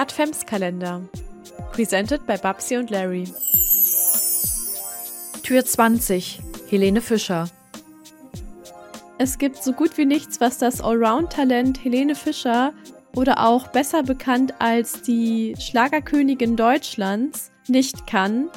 Adventskalender. Presented by Babsi und Larry. Tür 20. Helene Fischer. Es gibt so gut wie nichts, was das Allround-Talent Helene Fischer oder auch besser bekannt als die Schlagerkönigin Deutschlands nicht kann.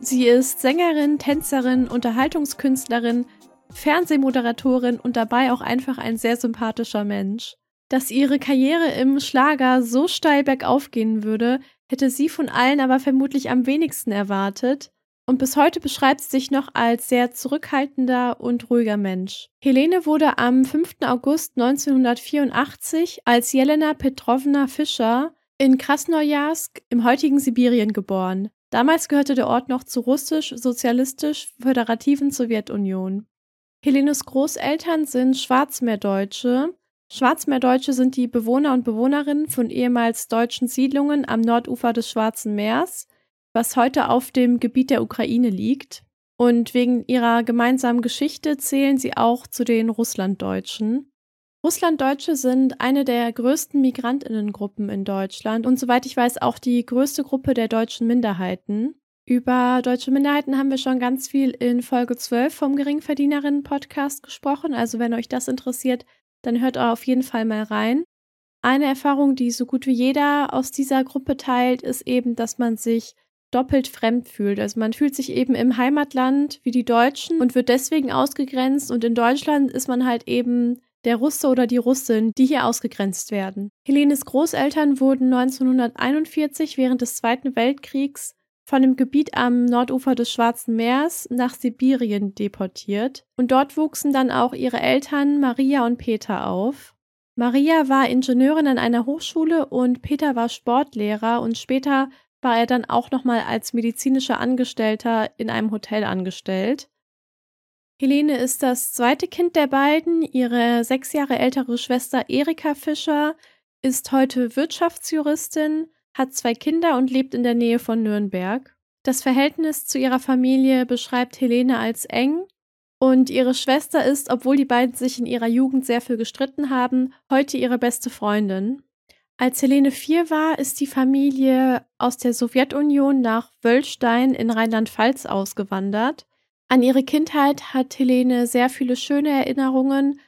Sie ist Sängerin, Tänzerin, Unterhaltungskünstlerin, Fernsehmoderatorin und dabei auch einfach ein sehr sympathischer Mensch. Dass ihre Karriere im Schlager so steil bergauf gehen würde, hätte sie von allen aber vermutlich am wenigsten erwartet. Und bis heute beschreibt sie sich noch als sehr zurückhaltender und ruhiger Mensch. Helene wurde am 5. August 1984 als Jelena Petrovna Fischer in Krasnojarsk im heutigen Sibirien geboren. Damals gehörte der Ort noch zur russisch-sozialistisch-föderativen Sowjetunion. Helenes Großeltern sind Schwarzmeerdeutsche. Schwarzmeerdeutsche sind die Bewohner und Bewohnerinnen von ehemals deutschen Siedlungen am Nordufer des Schwarzen Meers, was heute auf dem Gebiet der Ukraine liegt. Und wegen ihrer gemeinsamen Geschichte zählen sie auch zu den Russlanddeutschen. Russlanddeutsche sind eine der größten Migrantinnengruppen in Deutschland und soweit ich weiß auch die größte Gruppe der deutschen Minderheiten. Über deutsche Minderheiten haben wir schon ganz viel in Folge 12 vom Geringverdienerinnen-Podcast gesprochen. Also wenn euch das interessiert, dann hört auf jeden Fall mal rein. Eine Erfahrung, die so gut wie jeder aus dieser Gruppe teilt, ist eben, dass man sich doppelt fremd fühlt. Also man fühlt sich eben im Heimatland wie die Deutschen und wird deswegen ausgegrenzt und in Deutschland ist man halt eben der Russe oder die Russin, die hier ausgegrenzt werden. Helenes Großeltern wurden 1941 während des Zweiten Weltkriegs von dem Gebiet am Nordufer des Schwarzen Meers nach Sibirien deportiert und dort wuchsen dann auch ihre Eltern Maria und Peter auf. Maria war Ingenieurin an einer Hochschule und Peter war Sportlehrer und später war er dann auch nochmal als medizinischer Angestellter in einem Hotel angestellt. Helene ist das zweite Kind der beiden. Ihre sechs Jahre ältere Schwester Erika Fischer ist heute Wirtschaftsjuristin hat zwei Kinder und lebt in der Nähe von Nürnberg. Das Verhältnis zu ihrer Familie beschreibt Helene als eng und ihre Schwester ist, obwohl die beiden sich in ihrer Jugend sehr viel gestritten haben, heute ihre beste Freundin. Als Helene vier war, ist die Familie aus der Sowjetunion nach Wöllstein in Rheinland-Pfalz ausgewandert. An ihre Kindheit hat Helene sehr viele schöne Erinnerungen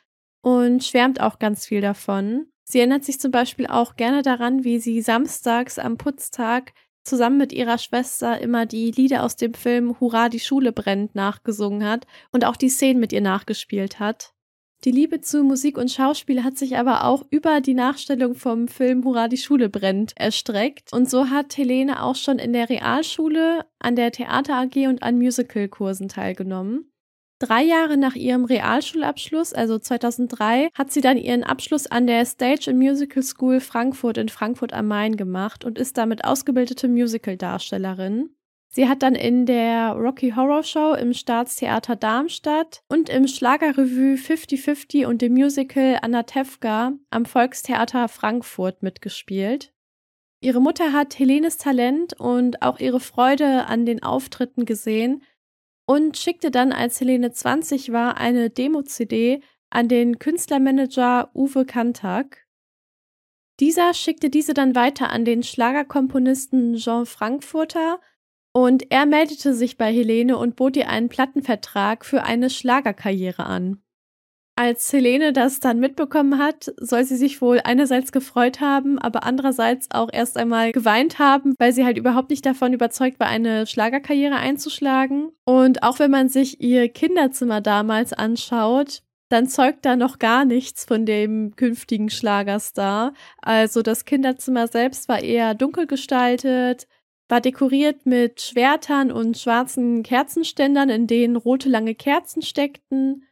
und schwärmt auch ganz viel davon. Sie erinnert sich zum Beispiel auch gerne daran, wie sie samstags am Putztag zusammen mit ihrer Schwester immer die Lieder aus dem Film Hurra, die Schule brennt nachgesungen hat und auch die Szenen mit ihr nachgespielt hat. Die Liebe zu Musik und Schauspiel hat sich aber auch über die Nachstellung vom Film Hurra, die Schule brennt erstreckt. Und so hat Helene auch schon in der Realschule, an der Theater AG und an Musicalkursen teilgenommen. Drei Jahre nach ihrem Realschulabschluss, also 2003, hat sie dann ihren Abschluss an der Stage and Musical School Frankfurt in Frankfurt am Main gemacht und ist damit ausgebildete Musicaldarstellerin. Sie hat dann in der Rocky Horror Show im Staatstheater Darmstadt und im Schlagerrevue 50-50 und dem Musical Anatevka am Volkstheater Frankfurt mitgespielt. Ihre Mutter hat Helenes Talent und auch ihre Freude an den Auftritten gesehen und schickte dann, als Helene 20 war, eine Demo-CD an den Künstlermanager Uwe Kantak. Dieser schickte diese dann weiter an den Schlagerkomponisten Jean Frankfurter und er meldete sich bei Helene und bot ihr einen Plattenvertrag für eine Schlagerkarriere an. Als Helene das dann mitbekommen hat, soll sie sich wohl einerseits gefreut haben, aber andererseits auch erst einmal geweint haben, weil sie halt überhaupt nicht davon überzeugt war, eine Schlagerkarriere einzuschlagen. Und auch wenn man sich ihr Kinderzimmer damals anschaut, dann zeugt da noch gar nichts von dem künftigen Schlagerstar. Also das Kinderzimmer selbst war eher dunkel gestaltet, war dekoriert mit Schwertern und schwarzen Kerzenständern, in denen rote lange Kerzen steckten.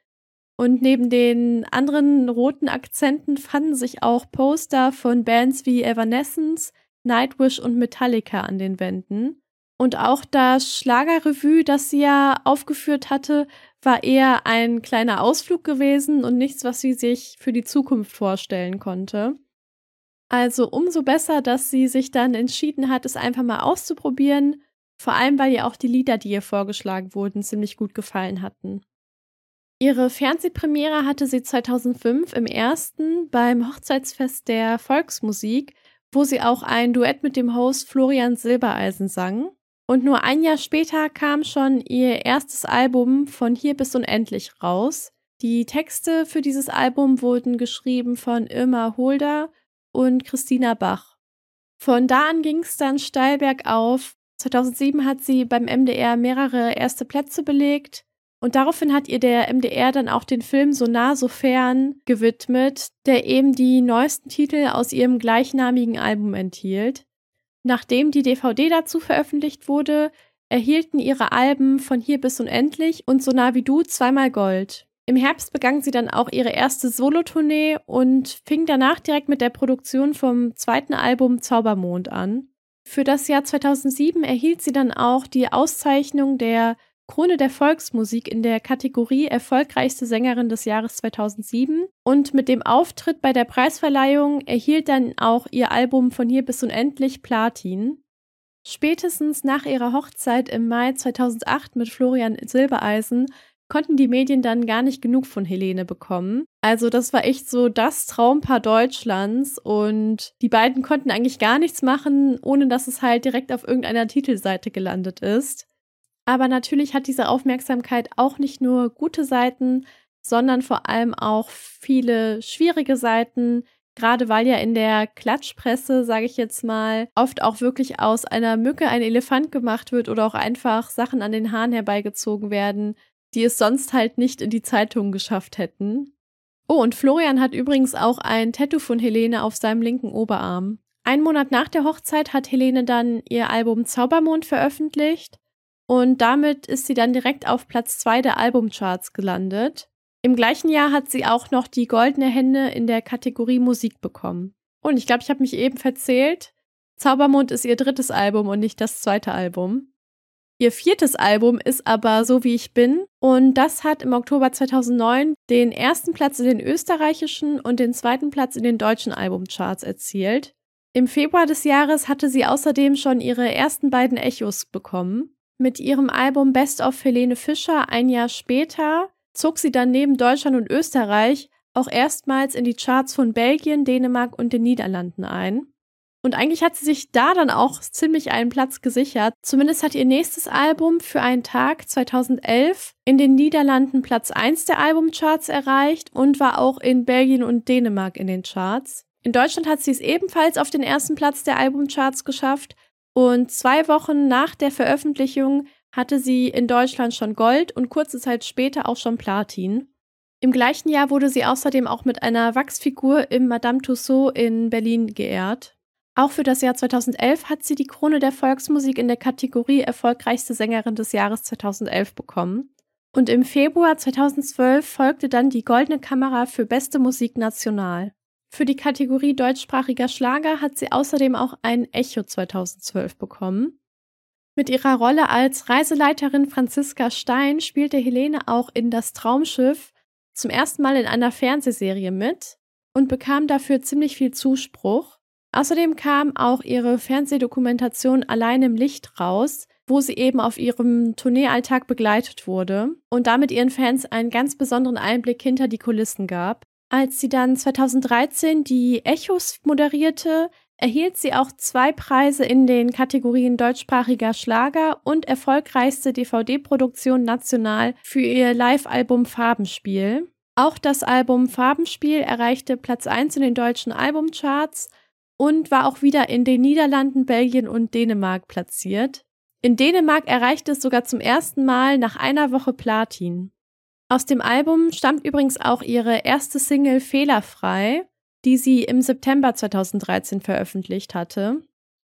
Und neben den anderen roten Akzenten fanden sich auch Poster von Bands wie Evanescence, Nightwish und Metallica an den Wänden. Und auch das Schlagerrevue, das sie ja aufgeführt hatte, war eher ein kleiner Ausflug gewesen und nichts, was sie sich für die Zukunft vorstellen konnte. Also umso besser, dass sie sich dann entschieden hat, es einfach mal auszuprobieren, vor allem weil ihr auch die Lieder, die ihr vorgeschlagen wurden, ziemlich gut gefallen hatten. Ihre Fernsehpremiere hatte sie 2005 im ersten beim Hochzeitsfest der Volksmusik, wo sie auch ein Duett mit dem Host Florian Silbereisen sang. Und nur ein Jahr später kam schon ihr erstes Album von Hier bis Unendlich raus. Die Texte für dieses Album wurden geschrieben von Irma Holder und Christina Bach. Von da an ging es dann steil bergauf. 2007 hat sie beim MDR mehrere erste Plätze belegt und daraufhin hat ihr der MDR dann auch den Film So nah, so fern gewidmet, der eben die neuesten Titel aus ihrem gleichnamigen Album enthielt. Nachdem die DVD dazu veröffentlicht wurde, erhielten ihre Alben von Hier bis Unendlich und So nah wie du zweimal Gold. Im Herbst begann sie dann auch ihre erste Solotournee und fing danach direkt mit der Produktion vom zweiten Album Zaubermond an. Für das Jahr 2007 erhielt sie dann auch die Auszeichnung der Krone der Volksmusik in der Kategorie Erfolgreichste Sängerin des Jahres 2007 und mit dem Auftritt bei der Preisverleihung erhielt dann auch ihr Album Von hier bis unendlich Platin. Spätestens nach ihrer Hochzeit im Mai 2008 mit Florian Silbereisen konnten die Medien dann gar nicht genug von Helene bekommen. Also das war echt so das Traumpaar Deutschlands und die beiden konnten eigentlich gar nichts machen, ohne dass es halt direkt auf irgendeiner Titelseite gelandet ist. Aber natürlich hat diese Aufmerksamkeit auch nicht nur gute Seiten, sondern vor allem auch viele schwierige Seiten, gerade weil ja in der Klatschpresse, sage ich jetzt mal, oft auch wirklich aus einer Mücke ein Elefant gemacht wird oder auch einfach Sachen an den Haaren herbeigezogen werden, die es sonst halt nicht in die Zeitungen geschafft hätten. Oh, und Florian hat übrigens auch ein Tattoo von Helene auf seinem linken Oberarm. Ein Monat nach der Hochzeit hat Helene dann ihr Album Zaubermond veröffentlicht und damit ist sie dann direkt auf Platz zwei der Albumcharts gelandet. Im gleichen Jahr hat sie auch noch die goldene Hände in der Kategorie Musik bekommen. Und ich glaube, ich habe mich eben verzählt. Zaubermond ist ihr drittes Album und nicht das zweite Album. Ihr viertes Album ist aber So wie ich bin und das hat im Oktober 2009 den ersten Platz in den österreichischen und den zweiten Platz in den deutschen Albumcharts erzielt. Im Februar des Jahres hatte sie außerdem schon ihre ersten beiden Echos bekommen. Mit ihrem Album Best of Helene Fischer ein Jahr später zog sie dann neben Deutschland und Österreich auch erstmals in die Charts von Belgien, Dänemark und den Niederlanden ein. Und eigentlich hat sie sich da dann auch ziemlich einen Platz gesichert. Zumindest hat ihr nächstes Album für einen Tag 2011 in den Niederlanden Platz 1 der Albumcharts erreicht und war auch in Belgien und Dänemark in den Charts. In Deutschland hat sie es ebenfalls auf den ersten Platz der Albumcharts geschafft und zwei Wochen nach der Veröffentlichung hatte sie in Deutschland schon Gold und kurze Zeit später auch schon Platin. Im gleichen Jahr wurde sie außerdem auch mit einer Wachsfigur im Madame Tussauds in Berlin geehrt. Auch für das Jahr 2011 hat sie die Krone der Volksmusik in der Kategorie Erfolgreichste Sängerin des Jahres 2011 bekommen. Und im Februar 2012 folgte dann die Goldene Kamera für Beste Musik National. Für die Kategorie deutschsprachiger Schlager hat sie außerdem auch ein Echo 2012 bekommen. Mit ihrer Rolle als Reiseleiterin Franziska Stein spielte Helene auch in Das Traumschiff zum ersten Mal in einer Fernsehserie mit und bekam dafür ziemlich viel Zuspruch. Außerdem kam auch ihre Fernsehdokumentation Allein im Licht raus, wo sie eben auf ihrem Tourneealltag begleitet wurde und damit ihren Fans einen ganz besonderen Einblick hinter die Kulissen gab. Als sie dann 2013 die Echos moderierte, erhielt sie auch zwei Preise in den Kategorien deutschsprachiger Schlager und erfolgreichste DVD-Produktion national für ihr Live-Album Farbenspiel. Auch das Album Farbenspiel erreichte Platz 1 in den deutschen Albumcharts und war auch wieder in den Niederlanden, Belgien und Dänemark platziert. In Dänemark erreichte es sogar zum ersten Mal nach einer Woche Platin. Aus dem Album stammt übrigens auch ihre erste Single Fehlerfrei, die sie im September 2013 veröffentlicht hatte.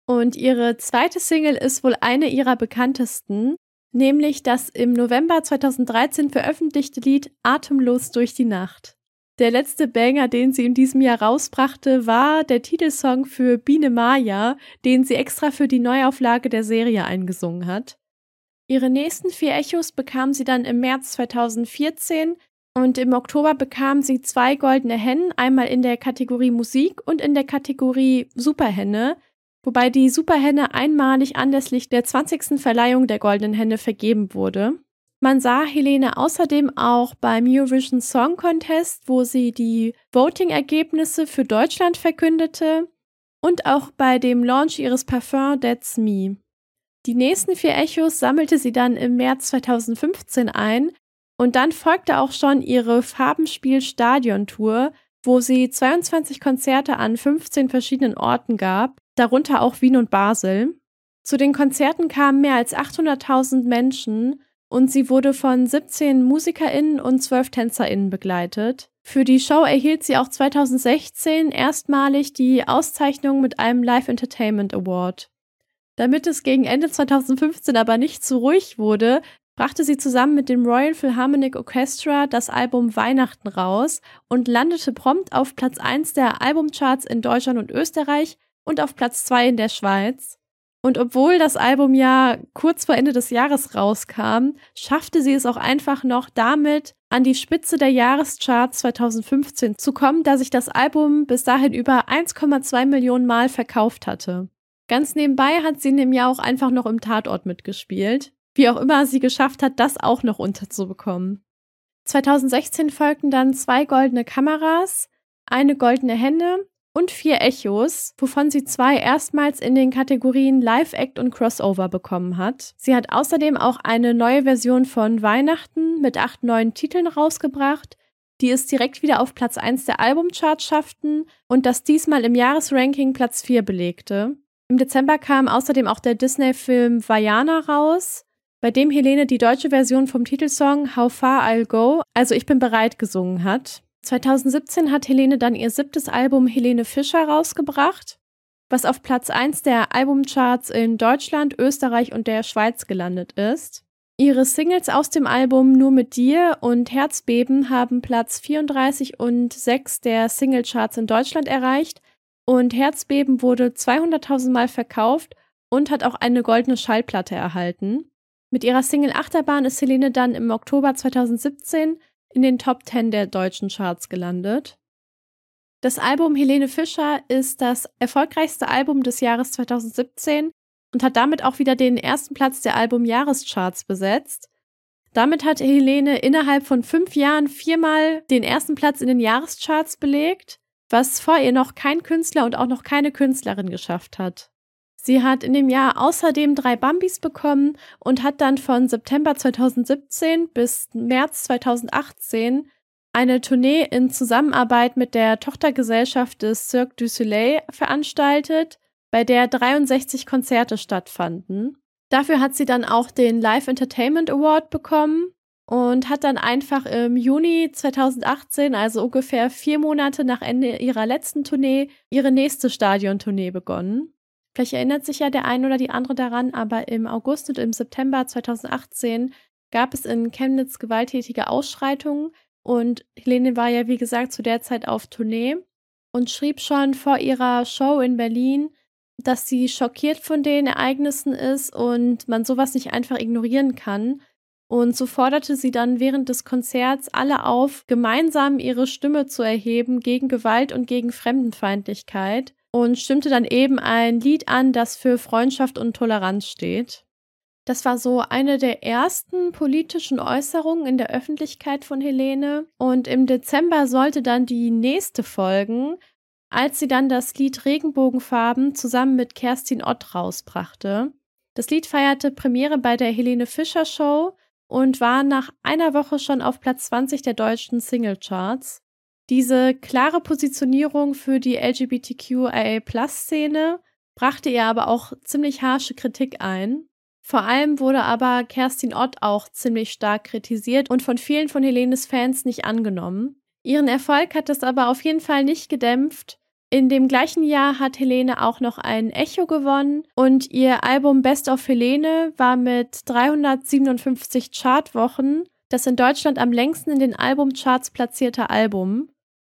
Und ihre zweite Single ist wohl eine ihrer bekanntesten, nämlich das im November 2013 veröffentlichte Lied Atemlos durch die Nacht. Der letzte Banger, den sie in diesem Jahr rausbrachte, war der Titelsong für Biene Maya, den sie extra für die Neuauflage der Serie eingesungen hat. Ihre nächsten vier Echos bekam sie dann im März 2014 und im Oktober bekam sie zwei goldene Hennen, einmal in der Kategorie Musik und in der Kategorie Superhenne, wobei die Superhenne einmalig anlässlich der 20. Verleihung der goldenen Henne vergeben wurde. Man sah Helene außerdem auch beim Eurovision Song Contest, wo sie die Voting-Ergebnisse für Deutschland verkündete und auch bei dem Launch ihres Parfums That's Me. Die nächsten vier Echos sammelte sie dann im März 2015 ein und dann folgte auch schon ihre Farbenspiel-Stadion-Tour, wo sie 22 Konzerte an 15 verschiedenen Orten gab, darunter auch Wien und Basel. Zu den Konzerten kamen mehr als 800.000 Menschen und sie wurde von 17 MusikerInnen und 12 TänzerInnen begleitet. Für die Show erhielt sie auch 2016 erstmalig die Auszeichnung mit einem Live Entertainment Award. Damit es gegen Ende 2015 aber nicht zu ruhig wurde, brachte sie zusammen mit dem Royal Philharmonic Orchestra das Album Weihnachten raus und landete prompt auf Platz 1 der Albumcharts in Deutschland und Österreich und auf Platz 2 in der Schweiz. Und obwohl das Album ja kurz vor Ende des Jahres rauskam, schaffte sie es auch einfach noch damit, an die Spitze der Jahrescharts 2015 zu kommen, da sich das Album bis dahin über 1,2 Millionen Mal verkauft hatte. Ganz nebenbei hat sie in dem Jahr auch einfach noch im Tatort mitgespielt. Wie auch immer sie geschafft hat, das auch noch unterzubekommen. 2016 folgten dann zwei goldene Kameras, eine goldene Henne und vier Echos, wovon sie zwei erstmals in den Kategorien Live Act und Crossover bekommen hat. Sie hat außerdem auch eine neue Version von Weihnachten mit acht neuen Titeln rausgebracht, die es direkt wieder auf Platz 1 der Albumcharts schafften und das diesmal im Jahresranking Platz 4 belegte. Im Dezember kam außerdem auch der Disney-Film Vajana raus, bei dem Helene die deutsche Version vom Titelsong How Far I'll Go, also Ich bin bereit, gesungen hat. 2017 hat Helene dann ihr siebtes Album Helene Fischer rausgebracht, was auf Platz 1 der Albumcharts in Deutschland, Österreich und der Schweiz gelandet ist. Ihre Singles aus dem Album Nur mit dir und Herzbeben haben Platz 34 und 6 der Singlecharts in Deutschland erreicht und Herzbeben wurde 200.000 Mal verkauft und hat auch eine goldene Schallplatte erhalten. Mit ihrer Single Achterbahn ist Helene dann im Oktober 2017 in den Top 10 der deutschen Charts gelandet. Das Album Helene Fischer ist das erfolgreichste Album des Jahres 2017 und hat damit auch wieder den ersten Platz der Album-Jahrescharts besetzt. Damit hat Helene innerhalb von fünf Jahren viermal den ersten Platz in den Jahrescharts belegt, was vor ihr noch kein Künstler und auch noch keine Künstlerin geschafft hat. Sie hat in dem Jahr außerdem drei Bambis bekommen und hat dann von September 2017 bis März 2018 eine Tournee in Zusammenarbeit mit der Tochtergesellschaft des Cirque du Soleil veranstaltet, bei der 63 Konzerte stattfanden. Dafür hat sie dann auch den Live Entertainment Award bekommen und hat dann einfach im Juni 2018, also ungefähr vier Monate nach Ende ihrer letzten Tournee, ihre nächste Stadiontournee begonnen. Vielleicht erinnert sich ja der ein oder die andere daran, aber im August und im September 2018 gab es in Chemnitz gewalttätige Ausschreitungen und Helene war ja, wie gesagt, zu der Zeit auf Tournee und schrieb schon vor ihrer Show in Berlin, dass sie schockiert von den Ereignissen ist und man sowas nicht einfach ignorieren kann. Und so forderte sie dann während des Konzerts alle auf, gemeinsam ihre Stimme zu erheben gegen Gewalt und gegen Fremdenfeindlichkeit und stimmte dann eben ein Lied an, das für Freundschaft und Toleranz steht. Das war so eine der ersten politischen Äußerungen in der Öffentlichkeit von Helene. Und im Dezember sollte dann die nächste folgen, als sie dann das Lied Regenbogenfarben zusammen mit Kerstin Ott rausbrachte. Das Lied feierte Premiere bei der Helene Fischer Show und war nach einer Woche schon auf Platz 20 der deutschen diese klare Positionierung für die LGBTQIA-Plus-Szene brachte ihr aber auch ziemlich harsche Kritik ein. Vor allem wurde aber Kerstin Ott auch ziemlich stark kritisiert und von vielen von Helenes Fans nicht angenommen. Ihren Erfolg hat es aber auf jeden Fall nicht gedämpft. In dem gleichen Jahr hat Helene auch noch ein Echo gewonnen und ihr Album Best of Helene war mit 357 Chartwochen das in Deutschland am längsten in den Albumcharts platzierte Album.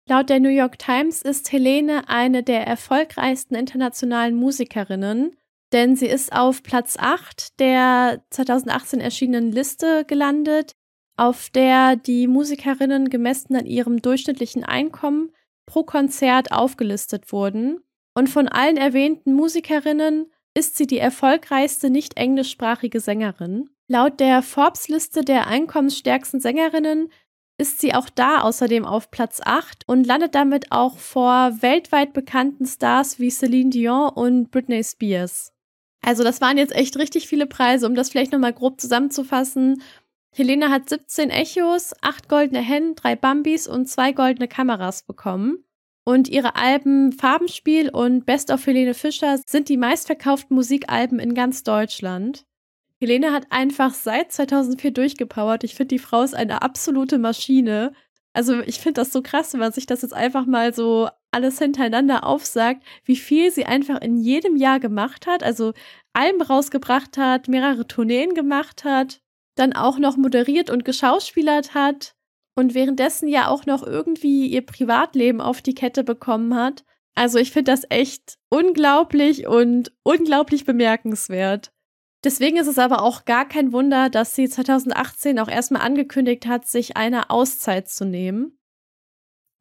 Laut der New York Times ist Helene eine der erfolgreichsten internationalen Musikerinnen, denn sie ist auf Platz 8 der 2018 erschienenen Liste gelandet, auf der die Musikerinnen gemessen an ihrem durchschnittlichen Einkommen pro Konzert aufgelistet wurden. Und von allen erwähnten Musikerinnen ist sie die erfolgreichste nicht englischsprachige Sängerin. Laut der Forbes-Liste der einkommensstärksten Sängerinnen ist sie auch da außerdem auf Platz 8 und landet damit auch vor weltweit bekannten Stars wie Celine Dion und Britney Spears. Also das waren jetzt echt richtig viele Preise, um das vielleicht nochmal grob zusammenzufassen. Helene hat 17 Echos, 8 goldene Hennen, 3 Bambis und 2 goldene Kameras bekommen. Und ihre Alben Farbenspiel und Best of Helene Fischer sind die meistverkauften Musikalben in ganz Deutschland. Helene hat einfach seit 2004 durchgepowert. Ich finde, die Frau ist eine absolute Maschine. Also ich finde das so krass, wenn man sich das jetzt einfach mal so alles hintereinander aufsagt, wie viel sie einfach in jedem Jahr gemacht hat. Also Alben rausgebracht hat, mehrere Tourneen gemacht hat, dann auch noch moderiert und geschauspielert hat und währenddessen ja auch noch irgendwie ihr Privatleben auf die Kette bekommen hat. Also ich finde das echt unglaublich und unglaublich bemerkenswert. Deswegen ist es aber auch gar kein Wunder, dass sie 2018 auch erstmal angekündigt hat, sich eine Auszeit zu nehmen.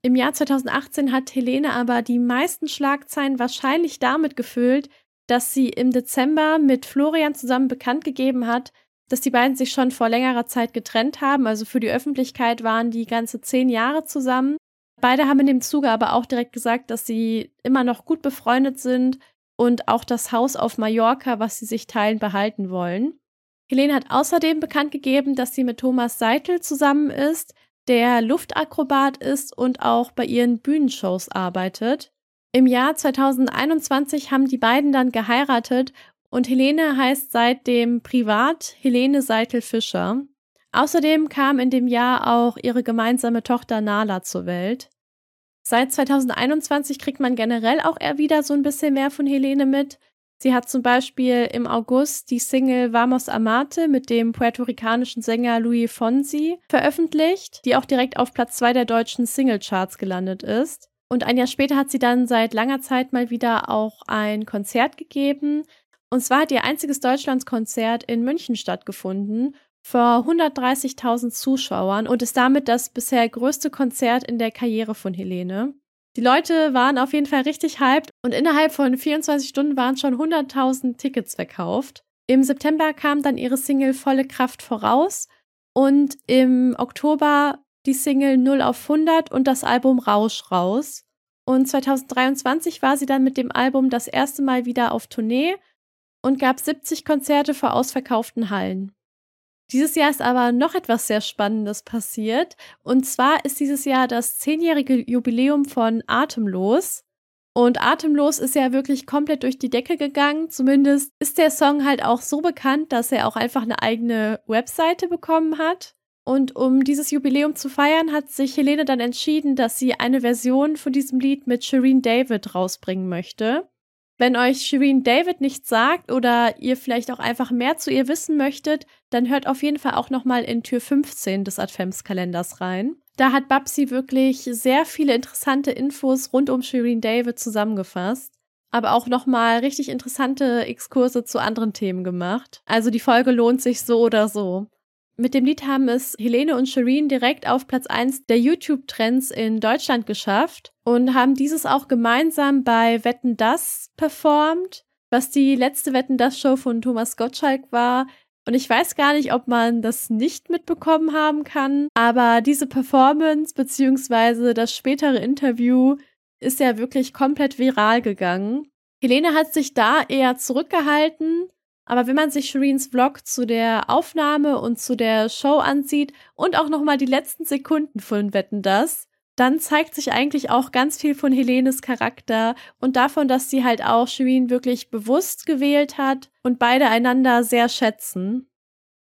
Im Jahr 2018 hat Helene aber die meisten Schlagzeilen wahrscheinlich damit gefüllt, dass sie im Dezember mit Florian zusammen bekannt gegeben hat, dass die beiden sich schon vor längerer Zeit getrennt haben. Also für die Öffentlichkeit waren die ganze zehn Jahre zusammen. Beide haben in dem Zuge aber auch direkt gesagt, dass sie immer noch gut befreundet sind und auch das Haus auf Mallorca, was sie sich teilen, behalten wollen. Helene hat außerdem bekannt gegeben, dass sie mit Thomas Seitel zusammen ist, der Luftakrobat ist und auch bei ihren Bühnenshows arbeitet. Im Jahr 2021 haben die beiden dann geheiratet und Helene heißt seitdem privat Helene Seitel Fischer. Außerdem kam in dem Jahr auch ihre gemeinsame Tochter Nala zur Welt. Seit 2021 kriegt man generell auch eher wieder so ein bisschen mehr von Helene mit. Sie hat zum Beispiel im August die Single Vamos Amate mit dem puerto-ricanischen Sänger Louis Fonsi veröffentlicht, die auch direkt auf Platz zwei der deutschen Singlecharts gelandet ist. Und ein Jahr später hat sie dann seit langer Zeit mal wieder auch ein Konzert gegeben. Und zwar hat ihr einziges Deutschlandskonzert in München stattgefunden vor 130.000 Zuschauern und ist damit das bisher größte Konzert in der Karriere von Helene. Die Leute waren auf jeden Fall richtig hyped und innerhalb von 24 Stunden waren schon 100.000 Tickets verkauft. Im September kam dann ihre Single Volle Kraft voraus und im Oktober die Single 0 auf 100 und das Album Rausch raus. Und 2023 war sie dann mit dem Album das erste Mal wieder auf Tournee und gab 70 Konzerte vor ausverkauften Hallen. Dieses Jahr ist aber noch etwas sehr Spannendes passiert. Und zwar ist dieses Jahr das zehnjährige Jubiläum von Atemlos. Und Atemlos ist ja wirklich komplett durch die Decke gegangen. Zumindest ist der Song halt auch so bekannt, dass er auch einfach eine eigene Webseite bekommen hat. Und um dieses Jubiläum zu feiern, hat sich Helene dann entschieden, dass sie eine Version von diesem Lied mit Shireen David rausbringen möchte. Wenn euch Shireen David nichts sagt oder ihr vielleicht auch einfach mehr zu ihr wissen möchtet, dann hört auf jeden Fall auch nochmal in Tür 15 des Adventskalenders rein. Da hat Babsi wirklich sehr viele interessante Infos rund um Shireen David zusammengefasst, aber auch nochmal richtig interessante Exkurse zu anderen Themen gemacht. Also die Folge lohnt sich so oder so. Mit dem Lied haben es Helene und Shireen direkt auf Platz 1 der YouTube-Trends in Deutschland geschafft und haben dieses auch gemeinsam bei Wetten Das performt, was die letzte Wetten Das Show von Thomas Gottschalk war. Und ich weiß gar nicht, ob man das nicht mitbekommen haben kann, aber diese Performance beziehungsweise das spätere Interview ist ja wirklich komplett viral gegangen. Helene hat sich da eher zurückgehalten, aber wenn man sich Shireens Vlog zu der Aufnahme und zu der Show ansieht und auch nochmal die letzten Sekunden von Wetten das, dann zeigt sich eigentlich auch ganz viel von Helenes Charakter und davon, dass sie halt auch Shireen wirklich bewusst gewählt hat und beide einander sehr schätzen.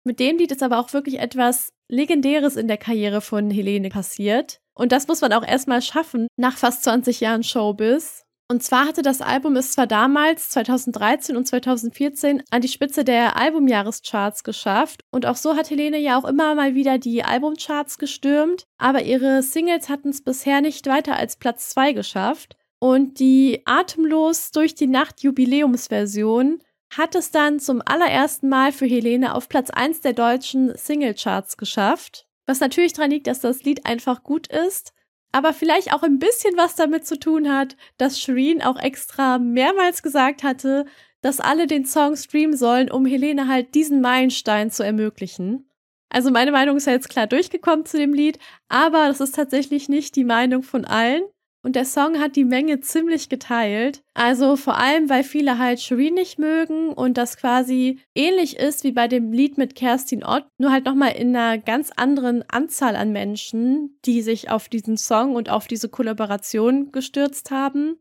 Mit dem Lied ist aber auch wirklich etwas Legendäres in der Karriere von Helene passiert. Und das muss man auch erstmal schaffen nach fast 20 Jahren Showbiz. Und zwar hatte das Album es zwar damals, 2013 und 2014, an die Spitze der Albumjahrescharts geschafft. Und auch so hat Helene ja auch immer mal wieder die Albumcharts gestürmt. Aber ihre Singles hatten es bisher nicht weiter als Platz 2 geschafft. Und die Atemlos durch die Nacht Jubiläumsversion hat es dann zum allerersten Mal für Helene auf Platz 1 der deutschen Singlecharts geschafft. Was natürlich daran liegt, dass das Lied einfach gut ist aber vielleicht auch ein bisschen was damit zu tun hat, dass Shireen auch extra mehrmals gesagt hatte, dass alle den Song streamen sollen, um Helene halt diesen Meilenstein zu ermöglichen. Also meine Meinung ist ja jetzt klar durchgekommen zu dem Lied, aber das ist tatsächlich nicht die Meinung von allen. Und der Song hat die Menge ziemlich geteilt. Also vor allem, weil viele halt Shireen nicht mögen und das quasi ähnlich ist wie bei dem Lied mit Kerstin Ott, nur halt nochmal in einer ganz anderen Anzahl an Menschen, die sich auf diesen Song und auf diese Kollaboration gestürzt haben.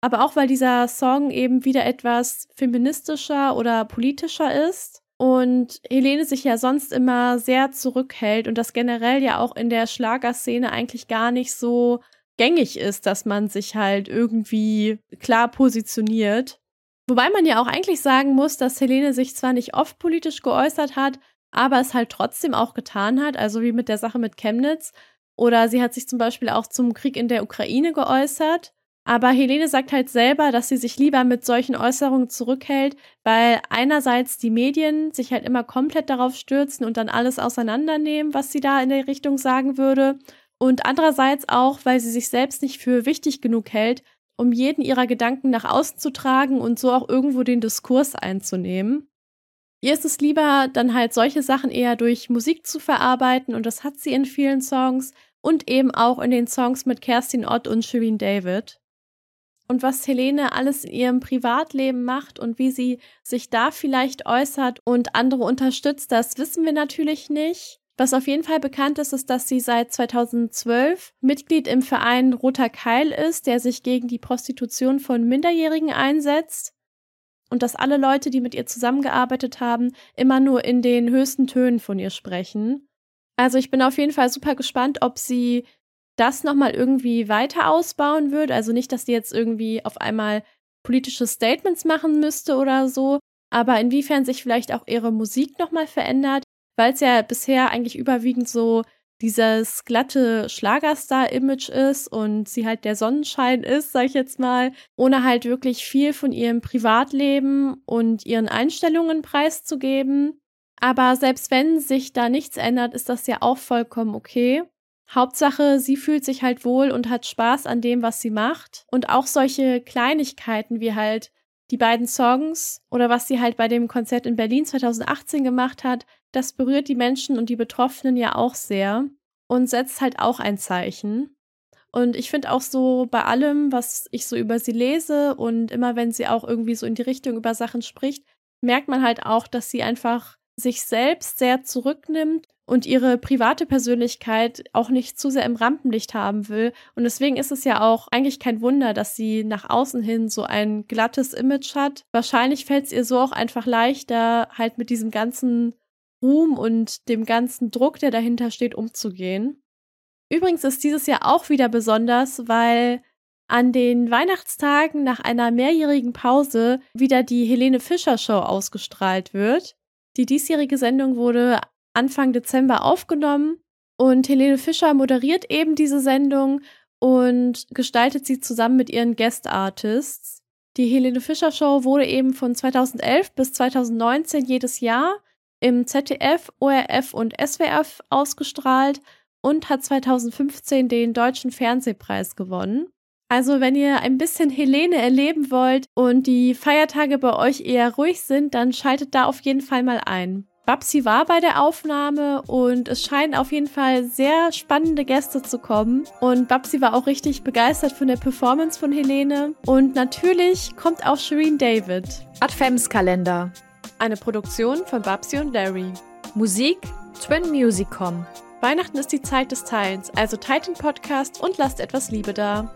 Aber auch weil dieser Song eben wieder etwas feministischer oder politischer ist und Helene sich ja sonst immer sehr zurückhält und das generell ja auch in der Schlagerszene eigentlich gar nicht so gängig ist, dass man sich halt irgendwie klar positioniert. Wobei man ja auch eigentlich sagen muss, dass Helene sich zwar nicht oft politisch geäußert hat, aber es halt trotzdem auch getan hat, also wie mit der Sache mit Chemnitz. Oder sie hat sich zum Beispiel auch zum Krieg in der Ukraine geäußert. Aber Helene sagt halt selber, dass sie sich lieber mit solchen Äußerungen zurückhält, weil einerseits die Medien sich halt immer komplett darauf stürzen und dann alles auseinandernehmen, was sie da in der Richtung sagen würde. Und andererseits auch, weil sie sich selbst nicht für wichtig genug hält, um jeden ihrer Gedanken nach außen zu tragen und so auch irgendwo den Diskurs einzunehmen. Ihr ist es lieber, dann halt solche Sachen eher durch Musik zu verarbeiten und das hat sie in vielen Songs und eben auch in den Songs mit Kerstin Ott und Shirin David. Und was Helene alles in ihrem Privatleben macht und wie sie sich da vielleicht äußert und andere unterstützt, das wissen wir natürlich nicht. Was auf jeden Fall bekannt ist, ist, dass sie seit 2012 Mitglied im Verein Roter Keil ist, der sich gegen die Prostitution von Minderjährigen einsetzt. Und dass alle Leute, die mit ihr zusammengearbeitet haben, immer nur in den höchsten Tönen von ihr sprechen. Also ich bin auf jeden Fall super gespannt, ob sie das nochmal irgendwie weiter ausbauen wird. Also nicht, dass sie jetzt irgendwie auf einmal politische Statements machen müsste oder so, aber inwiefern sich vielleicht auch ihre Musik nochmal verändert, weil es ja bisher eigentlich überwiegend so dieses glatte Schlagerstar-Image ist und sie halt der Sonnenschein ist, sag ich jetzt mal, ohne halt wirklich viel von ihrem Privatleben und ihren Einstellungen preiszugeben. Aber selbst wenn sich da nichts ändert, ist das ja auch vollkommen okay. Hauptsache, sie fühlt sich halt wohl und hat Spaß an dem, was sie macht. Und auch solche Kleinigkeiten wie halt die beiden Songs oder was sie halt bei dem Konzert in Berlin 2018 gemacht hat, das berührt die Menschen und die Betroffenen ja auch sehr und setzt halt auch ein Zeichen. Und ich finde auch so bei allem, was ich so über sie lese und immer wenn sie auch irgendwie so in die Richtung über Sachen spricht, merkt man halt auch, dass sie einfach sich selbst sehr zurücknimmt und ihre private Persönlichkeit auch nicht zu sehr im Rampenlicht haben will. Und deswegen ist es ja auch eigentlich kein Wunder, dass sie nach außen hin so ein glattes Image hat. Wahrscheinlich fällt es ihr so auch einfach leichter, halt mit diesem ganzen Ruhm und dem ganzen Druck, der dahinter steht, umzugehen. Übrigens ist dieses Jahr auch wieder besonders, weil an den Weihnachtstagen nach einer mehrjährigen Pause wieder die Helene Fischer Show ausgestrahlt wird. Die diesjährige Sendung wurde Anfang Dezember aufgenommen und Helene Fischer moderiert eben diese Sendung und gestaltet sie zusammen mit ihren Guest Artists. Die Helene Fischer Show wurde eben von 2011 bis 2019 jedes Jahr im ZDF, ORF und SWF ausgestrahlt und hat 2015 den Deutschen Fernsehpreis gewonnen. Also wenn ihr ein bisschen Helene erleben wollt und die Feiertage bei euch eher ruhig sind, dann schaltet da auf jeden Fall mal ein. Babsi war bei der Aufnahme und es scheinen auf jeden Fall sehr spannende Gäste zu kommen. Und Babsi war auch richtig begeistert von der Performance von Helene. Und natürlich kommt auch Shireen David. Adventskalender. Eine Produktion von Babsi und Larry. Musik Twin Musicom. Weihnachten ist die Zeit des Teilens, also teilt den Podcast und lasst etwas Liebe da.